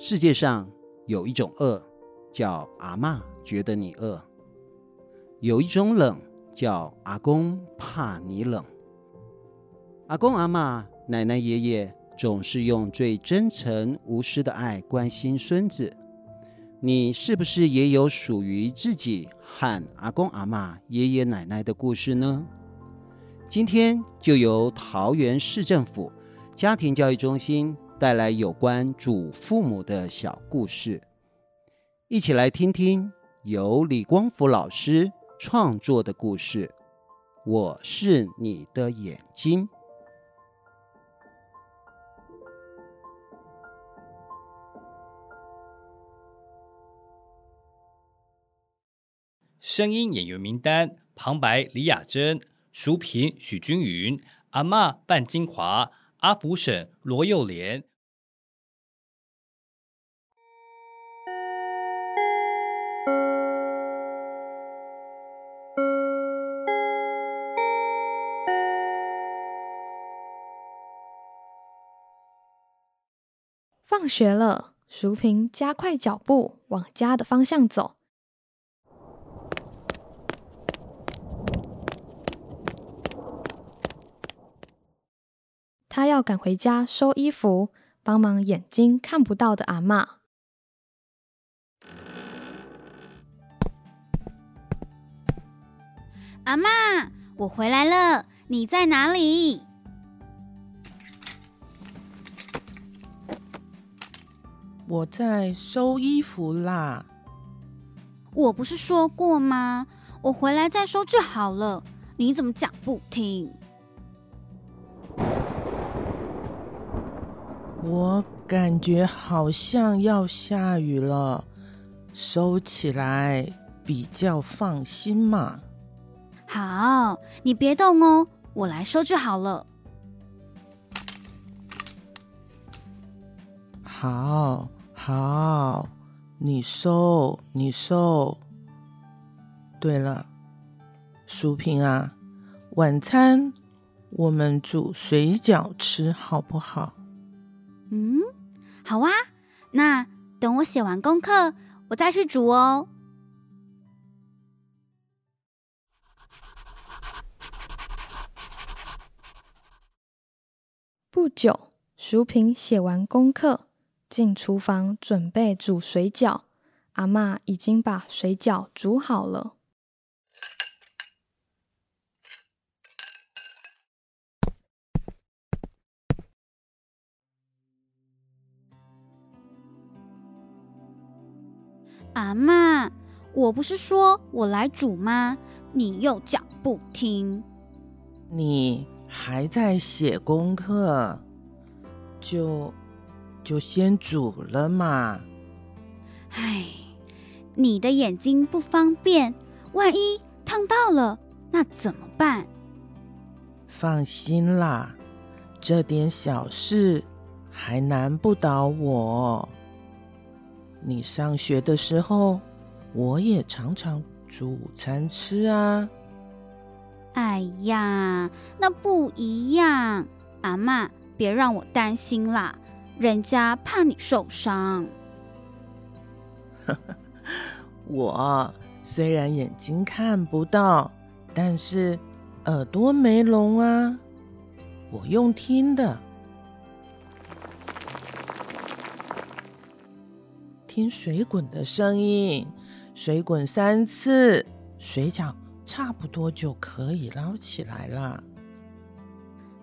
世界上有一种饿，叫阿嬷觉得你饿；有一种冷，叫阿公怕你冷。阿公、阿嬷、奶奶、爷爷总是用最真诚无私的爱关心孙子。你是不是也有属于自己和阿公、阿嬷、爷爷奶奶的故事呢？今天就由桃园市政府家庭教育中心带来有关祖父母的小故事，一起来听听由李光福老师创作的故事。我是你的眼睛。声音演员名单：旁白李雅珍、淑萍许君云、阿嬷范金华、阿福婶罗幼莲。放学了，淑萍加快脚步往家的方向走。他要赶回家收衣服，帮忙眼睛看不到的阿嬷。阿嬷，我回来了，你在哪里？我在收衣服啦。我不是说过吗？我回来再收就好了。你怎么讲不听？我感觉好像要下雨了，收起来比较放心嘛。好，你别动哦，我来收就好了。好，好，你收，你收。对了，淑萍啊，晚餐我们煮水饺吃好不好？嗯，好啊，那等我写完功课，我再去煮哦。不久，淑萍写完功课，进厨房准备煮水饺。阿妈已经把水饺煮好了。阿妈，我不是说我来煮吗？你又讲不听。你还在写功课，就就先煮了嘛。唉，你的眼睛不方便，万一烫到了，那怎么办？放心啦，这点小事还难不倒我。你上学的时候，我也常常煮午餐吃啊。哎呀，那不一样。阿妈，别让我担心啦，人家怕你受伤。我虽然眼睛看不到，但是耳朵没聋啊，我用听的。听水滚的声音，水滚三次，水饺差不多就可以捞起来了。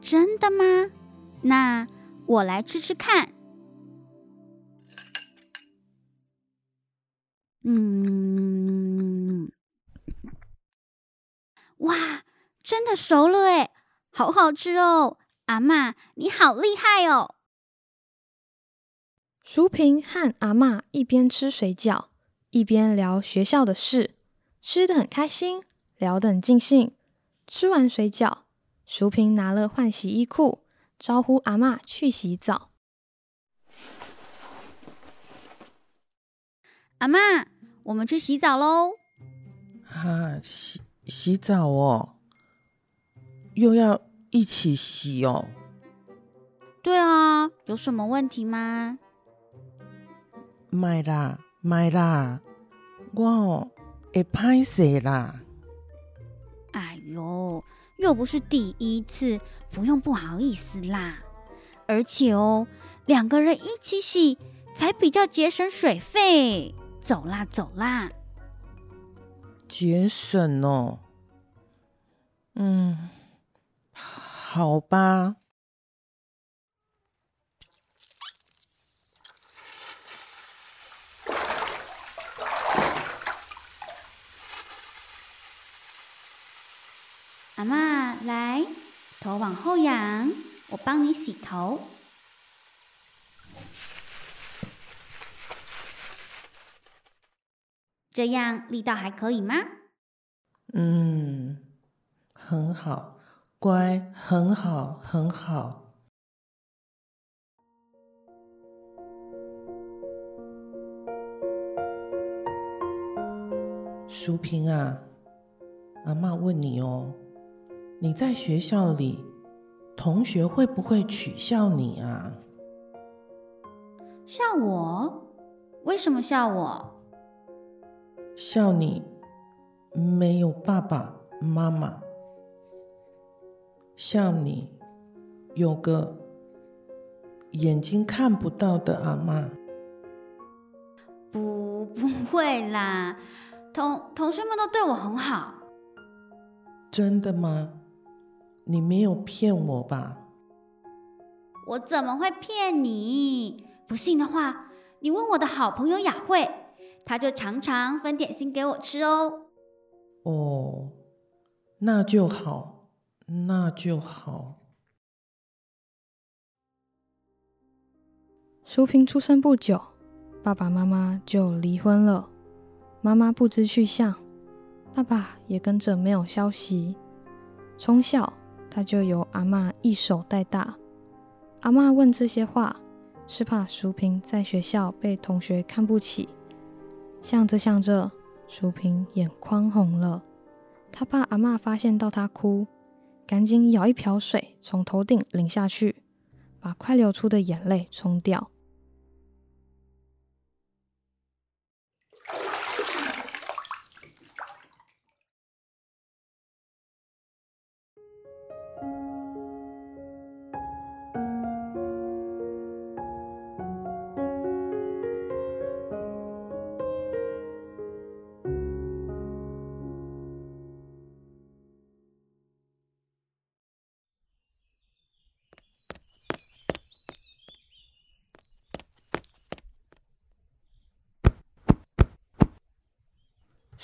真的吗？那我来吃吃看。嗯，哇，真的熟了哎，好好吃哦！阿嬷，你好厉害哦！淑萍和阿嬷一边吃水饺，一边聊学校的事，吃得很开心，聊得很尽兴。吃完水饺，淑萍拿了换洗衣裤，招呼阿妈去洗澡。阿妈，我们去洗澡喽！啊，洗洗澡哦，又要一起洗哦？对啊，有什么问题吗？买啦买啦，我会歹势啦。哎呦，又不是第一次，不用不好意思啦。而且哦，两个人一起洗才比较节省水费。走啦走啦，节省哦。嗯，好吧。阿妈，来，头往后仰，我帮你洗头。这样力道还可以吗？嗯，很好，乖，很好，很好。淑萍啊，阿妈问你哦。你在学校里，同学会不会取笑你啊？笑我？为什么笑我？笑你没有爸爸妈妈，笑你有个眼睛看不到的阿妈。不，不会啦，同同学们都对我很好。真的吗？你没有骗我吧？我怎么会骗你？不信的话，你问我的好朋友雅慧，她就常常分点心给我吃哦。哦，那就好，那就好。淑萍出生不久，爸爸妈妈就离婚了，妈妈不知去向，爸爸也跟着没有消息。从小，他就由阿嬷一手带大。阿嬷问这些话，是怕淑萍在学校被同学看不起。想着想着，淑萍眼眶红了。她怕阿嬷发现到她哭，赶紧舀一瓢水从头顶淋下去，把快流出的眼泪冲掉。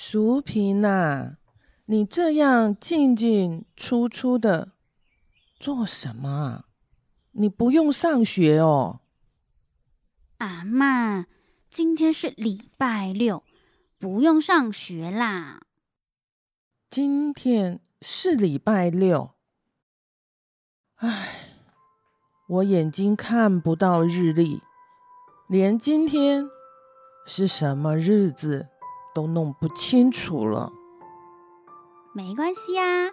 淑萍呐，你这样进进出出的做什么？你不用上学哦。阿妈，今天是礼拜六，不用上学啦。今天是礼拜六。唉，我眼睛看不到日历，连今天是什么日子都弄不清楚了。没关系啊，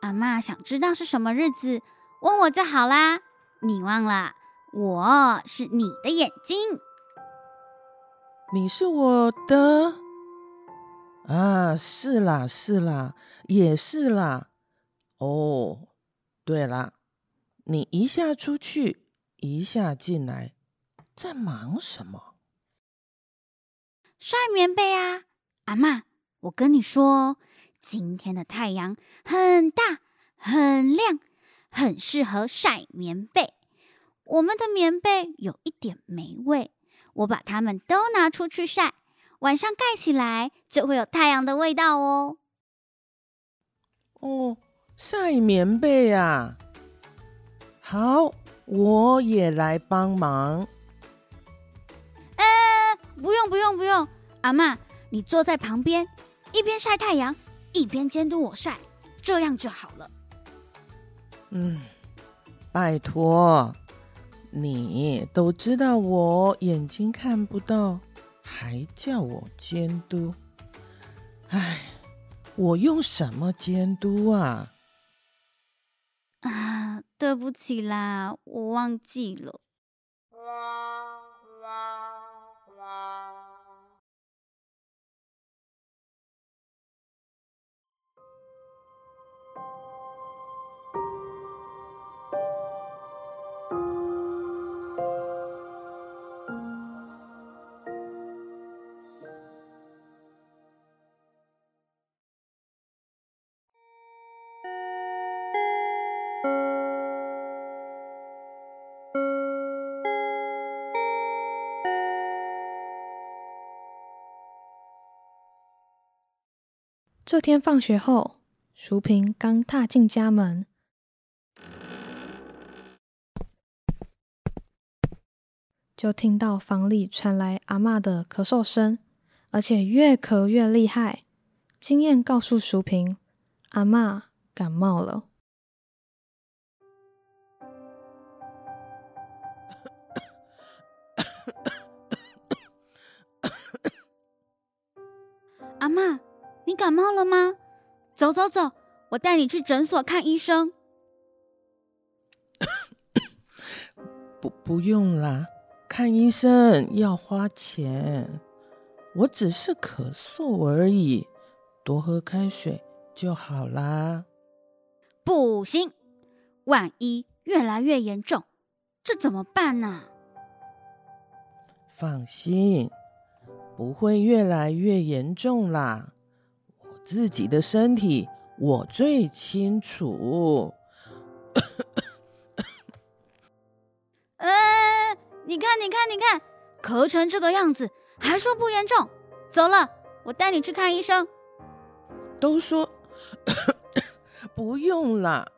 阿妈想知道是什么日子，问我就好啦。你忘了，我是你的眼睛。你是我的？啊，是啦，是啦，也是啦。哦，对啦，你一下出去，一下进来，在忙什么？晒棉被啊。阿妈，我跟你说，今天的太阳很大、很亮，很适合晒棉被。我们的棉被有一点霉味，我把它们都拿出去晒，晚上盖起来就会有太阳的味道哦。哦，晒棉被啊！好，我也来帮忙。哎，不用不用不用，阿嬷。你坐在旁边，一边晒太阳，一边监督我晒，这样就好了。嗯，拜托，你都知道我眼睛看不到，还叫我监督？哎，我用什么监督啊？啊，对不起啦，我忘记了。这天放学后，淑萍刚踏进家门，就听到房里传来阿嬷的咳嗽声，而且越咳越厉害。经验告诉淑萍，阿妈感冒了。阿妈，你感冒了吗？走走走，我带你去诊所看医生。不，不用啦，看医生要花钱。我只是咳嗽而已，多喝开水就好啦。不行，万一越来越严重，这怎么办呢？放心。不会越来越严重啦，我自己的身体我最清楚。呃，你看，你看，你看，咳成这个样子，还说不严重？走了，我带你去看医生。都说 不用啦，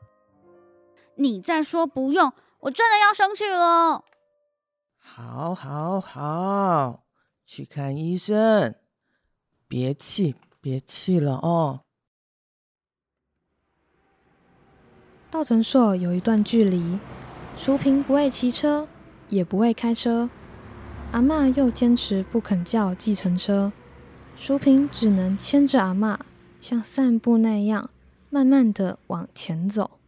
你再说不用，我真的要生气了。好，好，好。去看医生，别气，别气了哦。到诊所有一段距离，淑萍不会骑车，也不会开车，阿妈又坚持不肯叫计程车，淑萍只能牵着阿妈，像散步那样，慢慢的往前走。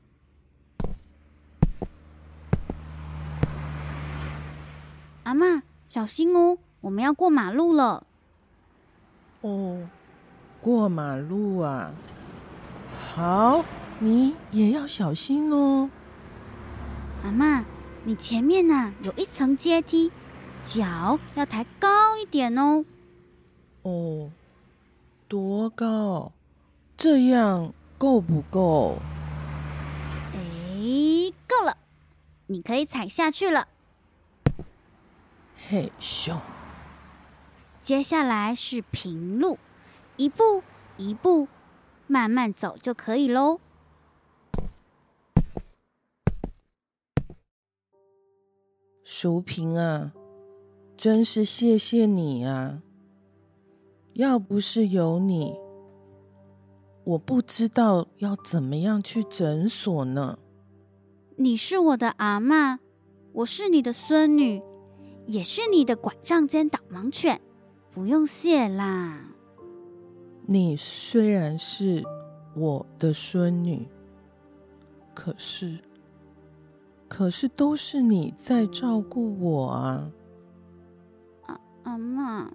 阿妈，小心哦。我们要过马路了。哦，过马路啊！好，你也要小心哦。阿妈，你前面呐、啊、有一层阶梯，脚要抬高一点哦。哦，多高？这样够不够？哎，够了，你可以踩下去了。嘿咻。接下来是平路，一步一步慢慢走就可以喽。淑萍啊，真是谢谢你啊！要不是有你，我不知道要怎么样去诊所呢。你是我的阿嬷，我是你的孙女，也是你的拐杖兼导盲犬。不用谢啦。你虽然是我的孙女，可是，可是都是你在照顾我啊。阿阿嬷，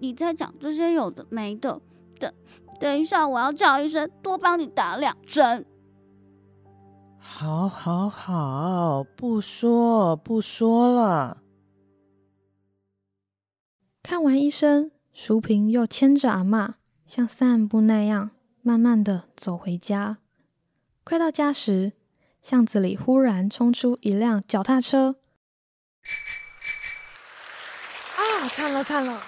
你在讲这些有的没的。等等一下，我要叫医生多帮你打两针。好，好，好，不说不说了。看完医生，淑萍又牵着阿嬷，像散步那样，慢慢的走回家。快到家时，巷子里忽然冲出一辆脚踏车。啊！惨了惨了！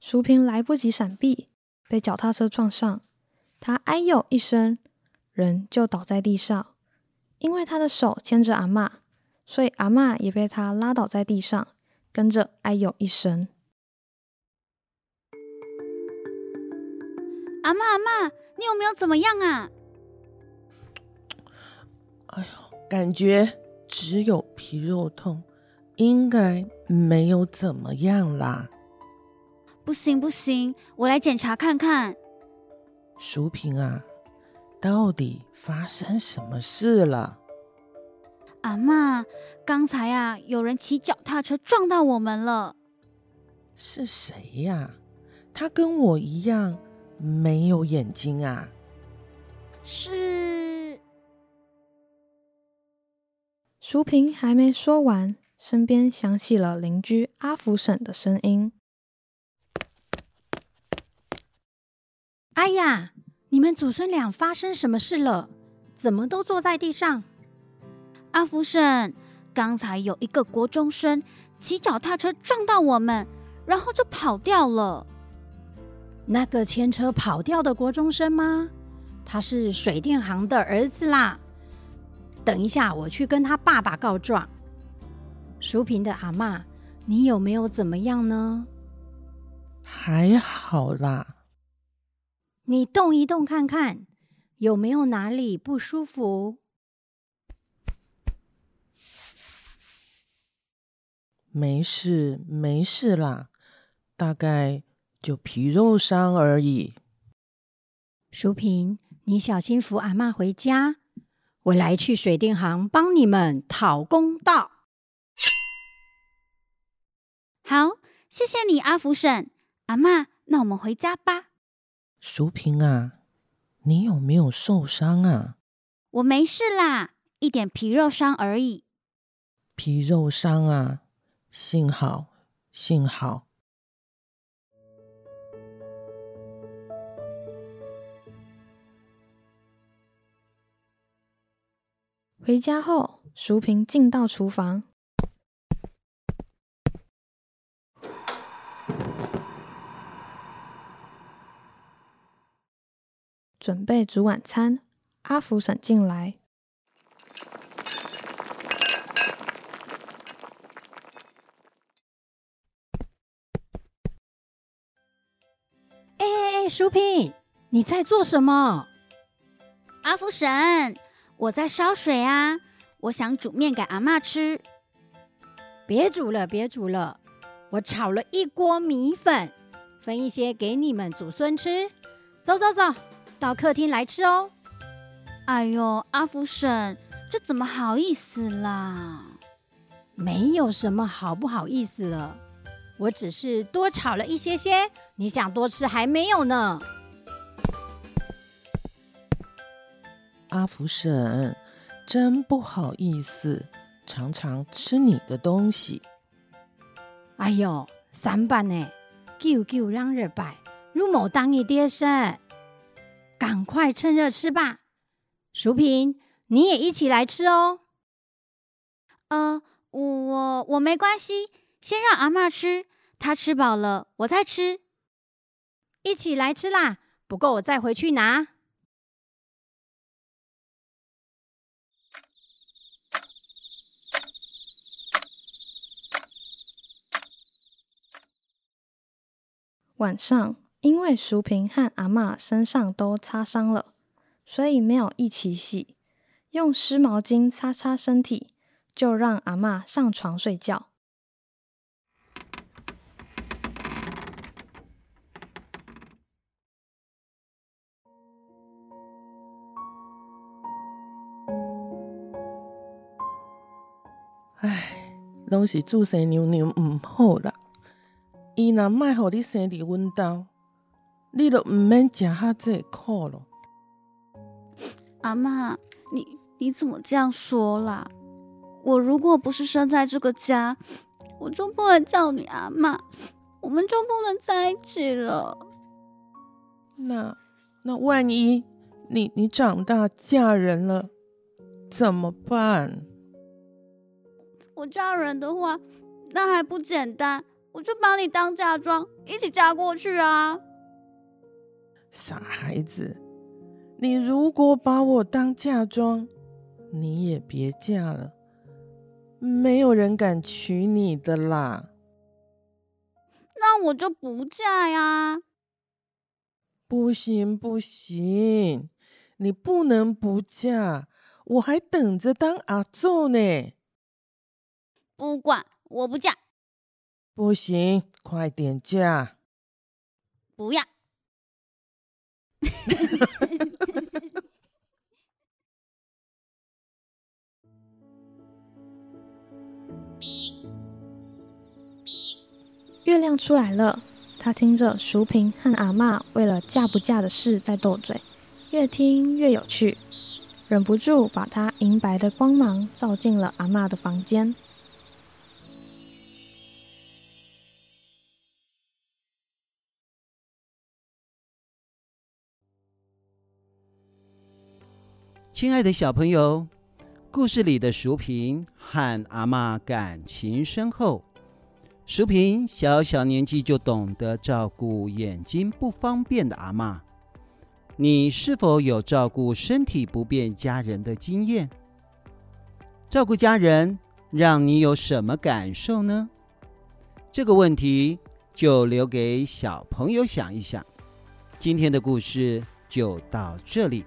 淑萍来不及闪避，被脚踏车撞上。她哎呦一声，人就倒在地上，因为她的手牵着阿嬷。所以阿嬷也被她拉倒在地上，跟着哎呦一声。阿妈阿妈，你有没有怎么样啊？哎呦，感觉只有皮肉痛，应该没有怎么样啦。不行不行，我来检查看看。淑萍啊，到底发生什么事了？阿妈，刚才啊，有人骑脚踏车撞到我们了。是谁呀？他跟我一样没有眼睛啊？是。淑萍还没说完，身边响起了邻居阿福婶的声音：“哎呀，你们祖孙俩发生什么事了？怎么都坐在地上？”阿福婶，刚才有一个国中生骑脚踏车撞到我们，然后就跑掉了。那个牵车跑掉的国中生吗？他是水电行的儿子啦。等一下，我去跟他爸爸告状。淑萍的阿嬷，你有没有怎么样呢？还好啦。你动一动看看，有没有哪里不舒服？没事，没事啦，大概就皮肉伤而已。淑萍，你小心扶阿妈回家，我来去水电行帮你们讨公道。好，谢谢你，阿福婶。阿妈，那我们回家吧。淑萍啊，你有没有受伤啊？我没事啦，一点皮肉伤而已。皮肉伤啊。幸好，幸好。回家后，淑萍进到厨房，准备煮晚餐。阿福婶进来。淑萍，你在做什么？阿福婶，我在烧水啊。我想煮面给阿嬷吃。别煮了，别煮了，我炒了一锅米粉，分一些给你们祖孙吃。走走走，到客厅来吃哦。哎呦，阿福婶，这怎么好意思啦？没有什么好不好意思了。我只是多炒了一些些，你想多吃还没有呢。阿福婶，真不好意思，常常吃你的东西。哎呦，三班呢？救救让日摆，入某当一爹生，赶快趁热吃吧。淑萍，你也一起来吃哦。呃，我我没关系，先让阿嬷吃。她吃饱了，我再吃。一起来吃啦！不够我再回去拿。晚上，因为淑萍和阿嬷身上都擦伤了，所以没有一起洗，用湿毛巾擦擦身体，就让阿嬷上床睡觉。拢是自生娘娘唔好啦，伊若卖互你生伫阮兜，你都毋免食哈这苦咯。阿嬷，你你怎么这样说啦？我如果不是生在这个家，我就不能叫你阿嬷，我们就不能在一起了。那那万一你你长大嫁人了，怎么办？我嫁人的话，那还不简单？我就把你当嫁妆，一起嫁过去啊！傻孩子，你如果把我当嫁妆，你也别嫁了，没有人敢娶你的啦。那我就不嫁呀！不行不行，你不能不嫁，我还等着当阿祖呢。不管，我不嫁。不行，快点嫁。不要。月亮出来了，他听着淑萍和阿嬷为了嫁不嫁的事在斗嘴，越听越有趣，忍不住把他银白的光芒照进了阿嬷的房间。亲爱的小朋友，故事里的淑萍和阿嬷感情深厚，淑萍小小年纪就懂得照顾眼睛不方便的阿嬷。你是否有照顾身体不便家人的经验？照顾家人让你有什么感受呢？这个问题就留给小朋友想一想。今天的故事就到这里，